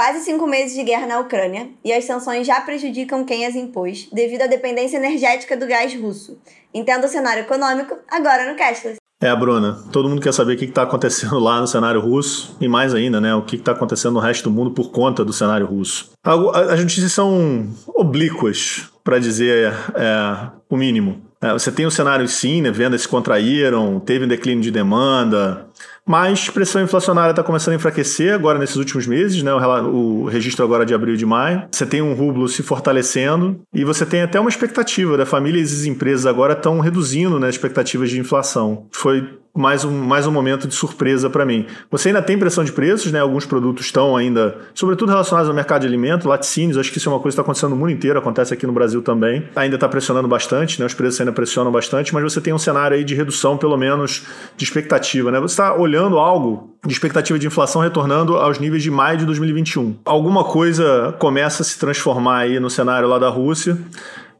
quase cinco meses de guerra na Ucrânia e as sanções já prejudicam quem as impôs devido à dependência energética do gás russo. Entenda o cenário econômico agora no Cashless. É, Bruna, todo mundo quer saber o que está acontecendo lá no cenário russo e mais ainda, né, o que está acontecendo no resto do mundo por conta do cenário russo. As notícias são oblíquas, para dizer é, o mínimo. É, você tem o cenário sim, né, vendas se contraíram, teve um declínio de demanda, mas pressão inflacionária está começando a enfraquecer agora nesses últimos meses, né? O, o, registro agora de abril e de maio. Você tem um rublo se fortalecendo e você tem até uma expectativa da família e as empresas agora estão reduzindo né, as expectativas de inflação. Foi mais um, mais um momento de surpresa para mim. Você ainda tem pressão de preços, né? Alguns produtos estão ainda, sobretudo relacionados ao mercado de alimento, laticínios, acho que isso é uma coisa que está acontecendo no mundo inteiro, acontece aqui no Brasil também. Ainda está pressionando bastante, né? Os preços ainda pressionam bastante, mas você tem um cenário aí de redução, pelo menos, de expectativa, né? Você está olhando algo de expectativa de inflação retornando aos níveis de maio de 2021. Alguma coisa começa a se transformar aí no cenário lá da Rússia.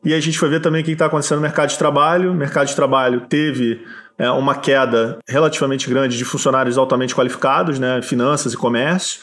E a gente foi ver também o que está acontecendo no mercado de trabalho. O mercado de trabalho teve uma queda relativamente grande de funcionários altamente qualificados, né, finanças e comércio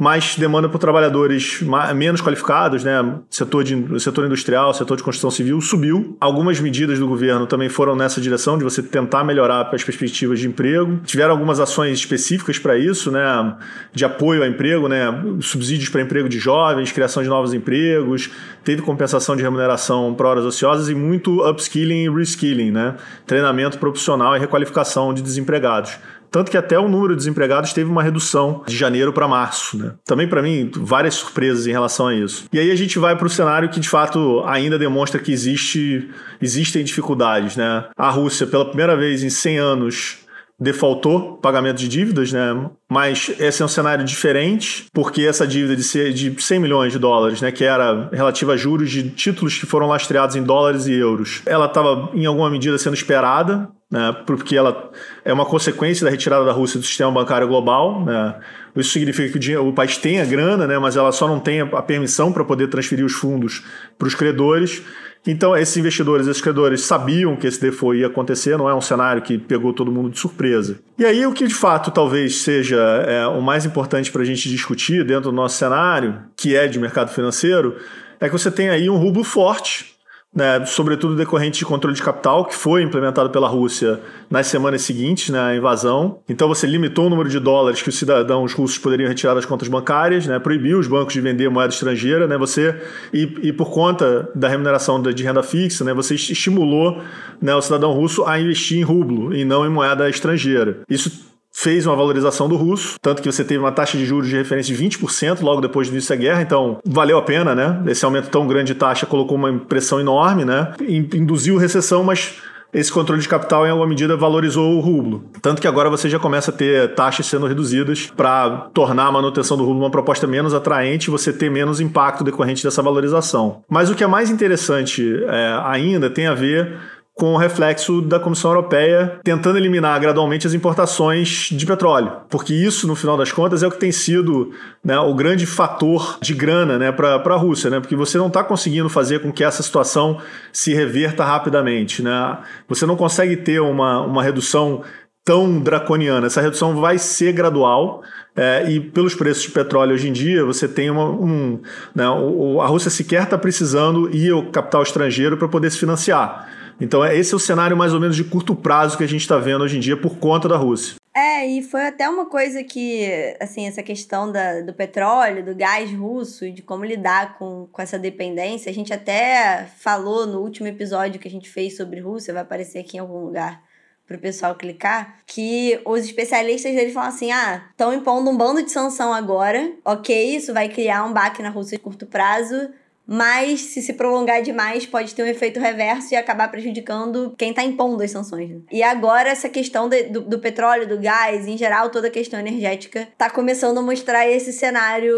mais demanda por trabalhadores menos qualificados, né? Setor, de, setor industrial, setor de construção civil subiu. Algumas medidas do governo também foram nessa direção de você tentar melhorar as perspectivas de emprego. Tiveram algumas ações específicas para isso, né? De apoio ao emprego, né? Subsídios para emprego de jovens, criação de novos empregos, teve compensação de remuneração para horas ociosas e muito upskilling e reskilling, né? Treinamento profissional e requalificação de desempregados. Tanto que até o número de desempregados teve uma redução de janeiro para março. Né? Também, para mim, várias surpresas em relação a isso. E aí a gente vai para o cenário que, de fato, ainda demonstra que existe, existem dificuldades. Né? A Rússia, pela primeira vez em 100 anos, defaultou pagamento de dívidas, né? Mas esse é um cenário diferente, porque essa dívida de, de 100 milhões de dólares, né, que era relativa a juros de títulos que foram lastreados em dólares e euros, ela estava em alguma medida sendo esperada, né, porque ela é uma consequência da retirada da Rússia do sistema bancário global. Né? Isso significa que o, dinheiro, o país tem a grana, né, mas ela só não tem a permissão para poder transferir os fundos para os credores. Então, esses investidores, esses credores sabiam que esse default ia acontecer, não é um cenário que pegou todo mundo de surpresa. E aí, o que de fato talvez seja é, o mais importante para a gente discutir dentro do nosso cenário, que é de mercado financeiro, é que você tem aí um rublo forte né, sobretudo decorrente de controle de capital, que foi implementado pela Rússia nas semanas seguintes né, à invasão. Então você limitou o número de dólares que os cidadãos russos poderiam retirar das contas bancárias, né, proibiu os bancos de vender moeda estrangeira, né, você e, e por conta da remuneração de renda fixa, né, você estimulou né, o cidadão russo a investir em rublo e não em moeda estrangeira. Isso fez uma valorização do russo, tanto que você teve uma taxa de juros de referência de 20% logo depois do início da guerra, então valeu a pena, né? Esse aumento tão grande de taxa colocou uma pressão enorme, né? Induziu recessão, mas esse controle de capital, em alguma medida, valorizou o rublo. Tanto que agora você já começa a ter taxas sendo reduzidas para tornar a manutenção do rublo uma proposta menos atraente e você ter menos impacto decorrente dessa valorização. Mas o que é mais interessante é, ainda tem a ver com o reflexo da Comissão Europeia tentando eliminar gradualmente as importações de petróleo, porque isso, no final das contas, é o que tem sido né, o grande fator de grana né, para a Rússia, né, porque você não está conseguindo fazer com que essa situação se reverta rapidamente. Né? Você não consegue ter uma, uma redução tão draconiana. Essa redução vai ser gradual. É, e pelos preços de petróleo hoje em dia, você tem uma, um. Né, a Rússia sequer está precisando ir ao capital estrangeiro para poder se financiar. Então, é, esse é o cenário mais ou menos de curto prazo que a gente está vendo hoje em dia por conta da Rússia. É, e foi até uma coisa que, assim, essa questão da, do petróleo, do gás russo, de como lidar com, com essa dependência. A gente até falou no último episódio que a gente fez sobre Rússia, vai aparecer aqui em algum lugar para o pessoal clicar, que os especialistas deles falam assim: ah, estão impondo um bando de sanção agora, ok, isso vai criar um baque na Rússia de curto prazo, mas se se prolongar demais pode ter um efeito reverso e acabar prejudicando quem está impondo as sanções. Né? E agora essa questão de, do, do, petróleo, do gás, em geral toda a questão energética, está começando a mostrar esse cenário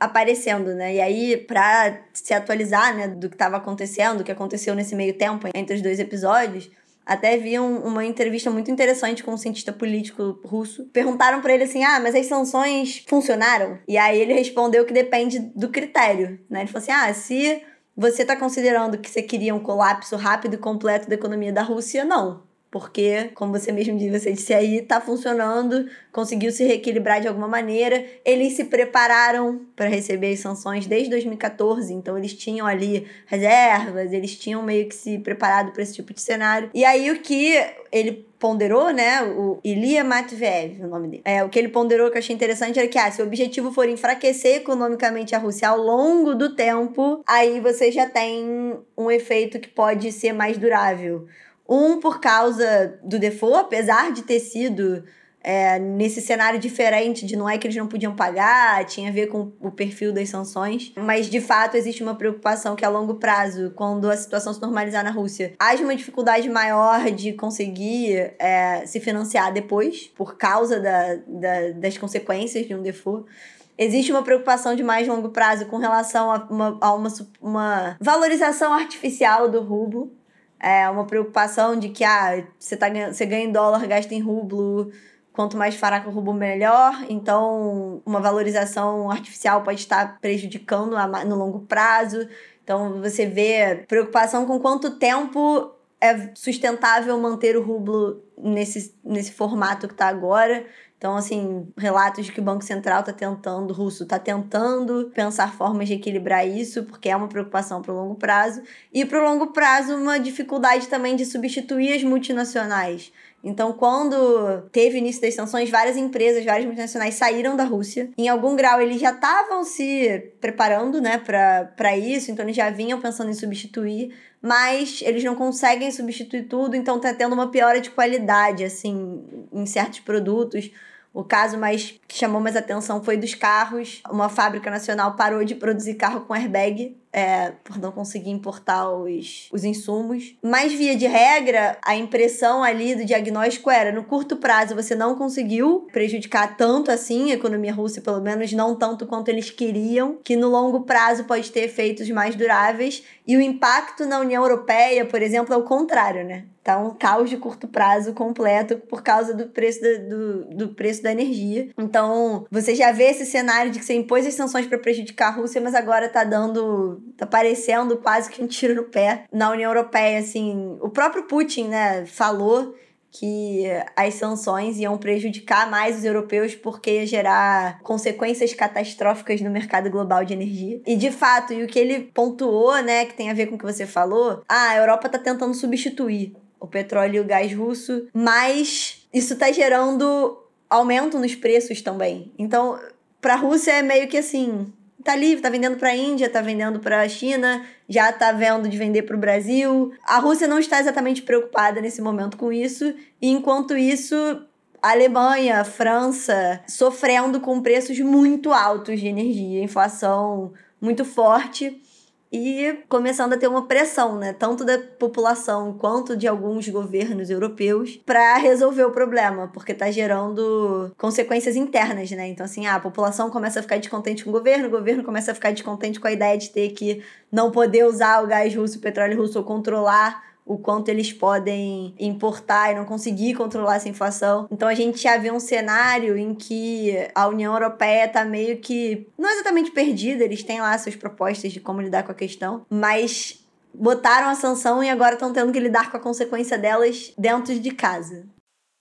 aparecendo, né? E aí, para se atualizar, né, do que estava acontecendo, do que aconteceu nesse meio tempo entre os dois episódios, até vi um, uma entrevista muito interessante com um cientista político russo. Perguntaram para ele assim: ah, mas as sanções funcionaram? E aí ele respondeu que depende do critério, né? Ele falou assim: ah, se você está considerando que você queria um colapso rápido e completo da economia da Rússia, não. Porque, como você mesmo disse, você disse aí, tá funcionando, conseguiu se reequilibrar de alguma maneira. Eles se prepararam para receber as sanções desde 2014, então eles tinham ali reservas, eles tinham meio que se preparado para esse tipo de cenário. E aí o que ele ponderou, né, o Ilia Matveev, o nome dele. É, o que ele ponderou que eu achei interessante era que, ah, se o objetivo for enfraquecer economicamente a Rússia ao longo do tempo, aí você já tem um efeito que pode ser mais durável. Um, por causa do default, apesar de ter sido é, nesse cenário diferente de não é que eles não podiam pagar, tinha a ver com o perfil das sanções, mas de fato existe uma preocupação que a longo prazo, quando a situação se normalizar na Rússia, haja uma dificuldade maior de conseguir é, se financiar depois, por causa da, da, das consequências de um default existe uma preocupação de mais longo prazo com relação a uma, a uma, uma valorização artificial do rublo é uma preocupação de que ah, você, tá, você ganha em dólar, gasta em rublo, quanto mais fraco o rublo, melhor. Então, uma valorização artificial pode estar prejudicando no longo prazo. Então, você vê preocupação com quanto tempo é sustentável manter o rublo nesse, nesse formato que está agora. Então, assim, relatos de que o Banco Central está tentando, o russo está tentando pensar formas de equilibrar isso, porque é uma preocupação para o longo prazo. E para o longo prazo, uma dificuldade também de substituir as multinacionais. Então, quando teve início das sanções, várias empresas, várias multinacionais saíram da Rússia. Em algum grau, eles já estavam se preparando né, para isso, então eles já vinham pensando em substituir, mas eles não conseguem substituir tudo, então está tendo uma piora de qualidade, assim, em certos produtos. O caso mais que chamou mais atenção foi dos carros. Uma fábrica nacional parou de produzir carro com airbag é, por não conseguir importar os, os insumos. Mas, via de regra, a impressão ali do diagnóstico era: no curto prazo você não conseguiu prejudicar tanto assim a economia russa, pelo menos não tanto quanto eles queriam, que no longo prazo pode ter efeitos mais duráveis. E o impacto na União Europeia, por exemplo, é o contrário, né? Tá um caos de curto prazo completo por causa do preço da, do, do preço da energia. Então, você já vê esse cenário de que você impôs as sanções para prejudicar a Rússia, mas agora tá dando tá parecendo quase que um tiro no pé na União Europeia, assim. O próprio Putin, né, falou que as sanções iam prejudicar mais os europeus porque ia gerar consequências catastróficas no mercado global de energia. E de fato, e o que ele pontuou, né, que tem a ver com o que você falou, ah, a Europa tá tentando substituir o petróleo e o gás russo, mas isso tá gerando aumento nos preços também. Então, para a Rússia é meio que assim, tá livre, tá vendendo para a Índia, tá vendendo para a China, já tá vendo de vender para o Brasil. A Rússia não está exatamente preocupada nesse momento com isso, e enquanto isso, a Alemanha, a França sofrendo com preços muito altos de energia, inflação muito forte e começando a ter uma pressão, né, tanto da população quanto de alguns governos europeus para resolver o problema, porque tá gerando consequências internas, né? Então assim, a população começa a ficar descontente com o governo, o governo começa a ficar descontente com a ideia de ter que não poder usar o gás russo, o petróleo russo ou controlar o quanto eles podem importar e não conseguir controlar essa inflação. Então a gente já vê um cenário em que a União Europeia está meio que não exatamente perdida, eles têm lá suas propostas de como lidar com a questão, mas botaram a sanção e agora estão tendo que lidar com a consequência delas dentro de casa.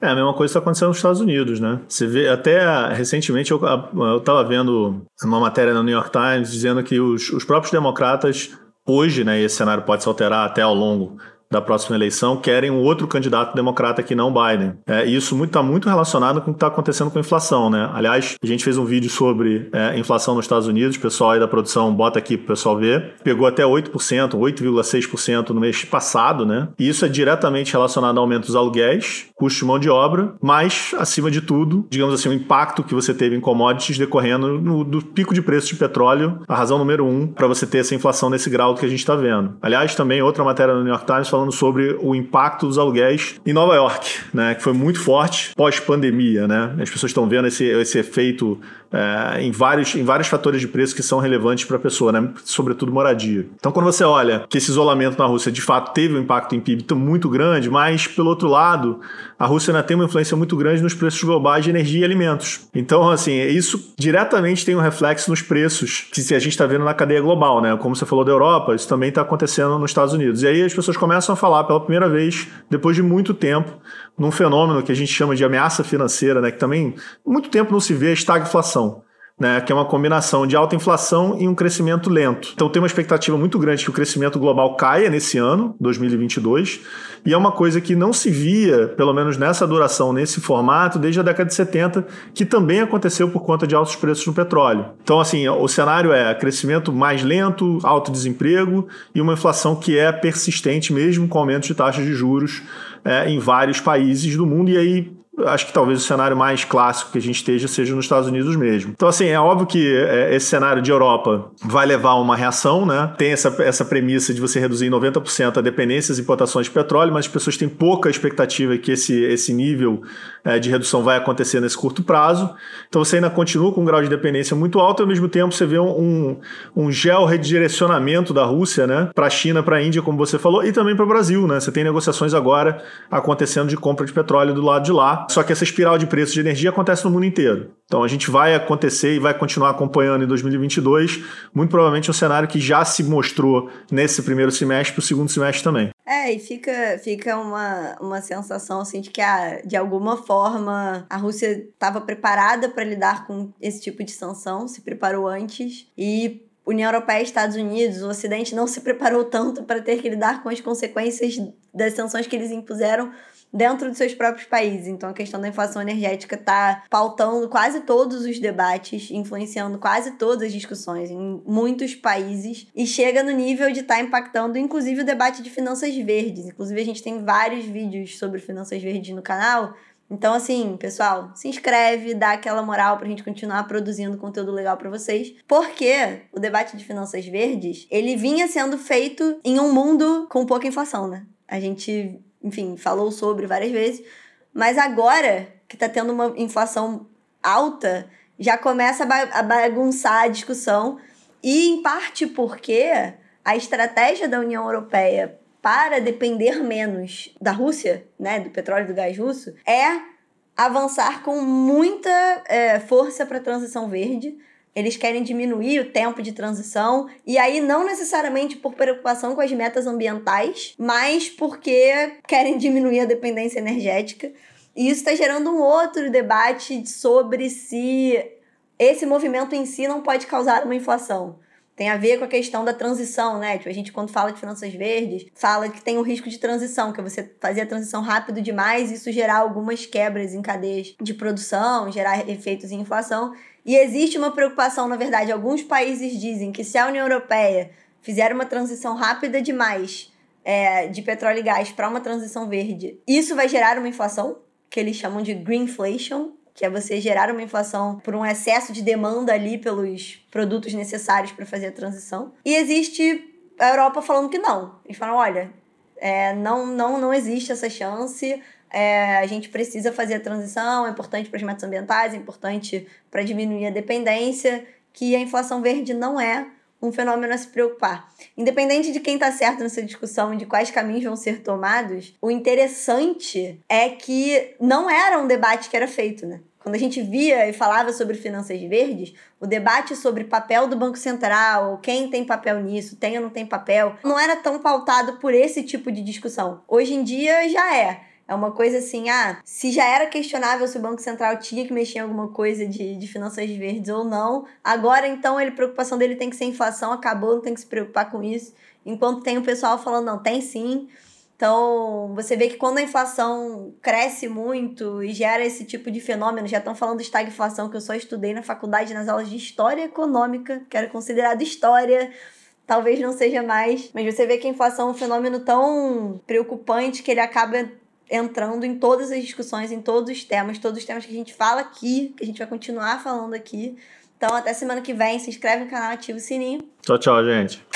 É, a mesma coisa está acontecendo nos Estados Unidos, né? Você vê, até recentemente eu, eu tava vendo uma matéria no New York Times dizendo que os, os próprios democratas, hoje, né, esse cenário pode se alterar até ao longo da próxima eleição querem um outro candidato democrata que não Biden. É, e isso está muito, tá muito relacionado com o que está acontecendo com a inflação, né? Aliás, a gente fez um vídeo sobre é, inflação nos Estados Unidos, o pessoal aí da produção bota aqui para o pessoal ver. Pegou até 8%, 8,6% no mês passado, né? E isso é diretamente relacionado ao aumento dos aluguéis, custo de mão de obra, mas, acima de tudo, digamos assim, o impacto que você teve em commodities decorrendo no, do pico de preço de petróleo, a razão número um para você ter essa inflação nesse grau que a gente está vendo. Aliás, também outra matéria no New York Times falando sobre o impacto dos aluguéis em Nova York, né, que foi muito forte pós-pandemia. Né? As pessoas estão vendo esse, esse efeito é, em, vários, em vários fatores de preço que são relevantes para a pessoa, né? sobretudo moradia. Então, quando você olha que esse isolamento na Rússia de fato teve um impacto em PIB muito grande, mas, pelo outro lado, a Rússia ainda tem uma influência muito grande nos preços globais de energia e alimentos. Então, assim, isso diretamente tem um reflexo nos preços que a gente está vendo na cadeia global, né? Como você falou da Europa, isso também está acontecendo nos Estados Unidos. E aí as pessoas começam a falar pela primeira vez, depois de muito tempo, num fenômeno que a gente chama de ameaça financeira, né? Que também muito tempo não se vê a estagflação né, que é uma combinação de alta inflação e um crescimento lento. Então tem uma expectativa muito grande que o crescimento global caia nesse ano, 2022, e é uma coisa que não se via, pelo menos nessa duração, nesse formato, desde a década de 70, que também aconteceu por conta de altos preços no petróleo. Então, assim, o cenário é crescimento mais lento, alto desemprego e uma inflação que é persistente mesmo com aumento de taxas de juros é, em vários países do mundo, e aí acho que talvez o cenário mais clássico que a gente esteja seja nos Estados Unidos mesmo. Então, assim, é óbvio que é, esse cenário de Europa vai levar a uma reação, né? Tem essa, essa premissa de você reduzir em 90% a dependência das importações de petróleo, mas as pessoas têm pouca expectativa que esse, esse nível é, de redução vai acontecer nesse curto prazo. Então, você ainda continua com um grau de dependência muito alto e, ao mesmo tempo, você vê um, um geo-redirecionamento da Rússia, né? Para a China, para a Índia, como você falou, e também para o Brasil, né? Você tem negociações agora acontecendo de compra de petróleo do lado de lá. Só que essa espiral de preços de energia acontece no mundo inteiro. Então a gente vai acontecer e vai continuar acompanhando em 2022, muito provavelmente um cenário que já se mostrou nesse primeiro semestre para o segundo semestre também. É, e fica, fica uma, uma sensação assim de que ah, de alguma forma a Rússia estava preparada para lidar com esse tipo de sanção, se preparou antes e União Europeia e Estados Unidos, o Ocidente não se preparou tanto para ter que lidar com as consequências das sanções que eles impuseram dentro dos seus próprios países. Então a questão da inflação energética está pautando quase todos os debates, influenciando quase todas as discussões em muitos países e chega no nível de estar tá impactando inclusive o debate de finanças verdes. Inclusive a gente tem vários vídeos sobre finanças verdes no canal. Então, assim, pessoal, se inscreve, dá aquela moral pra gente continuar produzindo conteúdo legal para vocês. Porque o debate de finanças verdes, ele vinha sendo feito em um mundo com pouca inflação, né? A gente enfim, falou sobre várias vezes. Mas agora que está tendo uma inflação alta, já começa a bagunçar a discussão. E em parte porque a estratégia da União Europeia para depender menos da Rússia, né, do petróleo e do gás russo, é avançar com muita é, força para a transição verde, eles querem diminuir o tempo de transição, e aí não necessariamente por preocupação com as metas ambientais, mas porque querem diminuir a dependência energética. E isso está gerando um outro debate sobre se esse movimento em si não pode causar uma inflação. Tem a ver com a questão da transição, né? Tipo, a gente, quando fala de finanças verdes, fala que tem o risco de transição, que é você fazer a transição rápido demais e isso gerar algumas quebras em cadeias de produção, gerar efeitos em inflação. E existe uma preocupação, na verdade, alguns países dizem que se a União Europeia fizer uma transição rápida demais é, de petróleo e gás para uma transição verde, isso vai gerar uma inflação, que eles chamam de greenflation, que é você gerar uma inflação por um excesso de demanda ali pelos produtos necessários para fazer a transição. E existe a Europa falando que não. Eles falam, olha, é, não, não, não existe essa chance, é, a gente precisa fazer a transição, é importante para as metas ambientais, é importante para diminuir a dependência, que a inflação verde não é um fenômeno a se preocupar. Independente de quem está certo nessa discussão e de quais caminhos vão ser tomados, o interessante é que não era um debate que era feito, né? Quando a gente via e falava sobre finanças verdes, o debate sobre papel do Banco Central, quem tem papel nisso, tem ou não tem papel, não era tão pautado por esse tipo de discussão. Hoje em dia já é. É uma coisa assim, ah, se já era questionável se o Banco Central tinha que mexer em alguma coisa de, de finanças verdes ou não, agora então a preocupação dele tem que ser inflação, acabou, não tem que se preocupar com isso. Enquanto tem o pessoal falando, não, tem sim. Então, você vê que quando a inflação cresce muito e gera esse tipo de fenômeno, já estão falando de estagflação, que eu só estudei na faculdade nas aulas de História Econômica, que era considerado História, talvez não seja mais, mas você vê que a inflação é um fenômeno tão preocupante que ele acaba entrando em todas as discussões, em todos os temas, todos os temas que a gente fala aqui, que a gente vai continuar falando aqui. Então, até semana que vem, se inscreve no canal, ativa o sininho. Tchau, tchau, gente.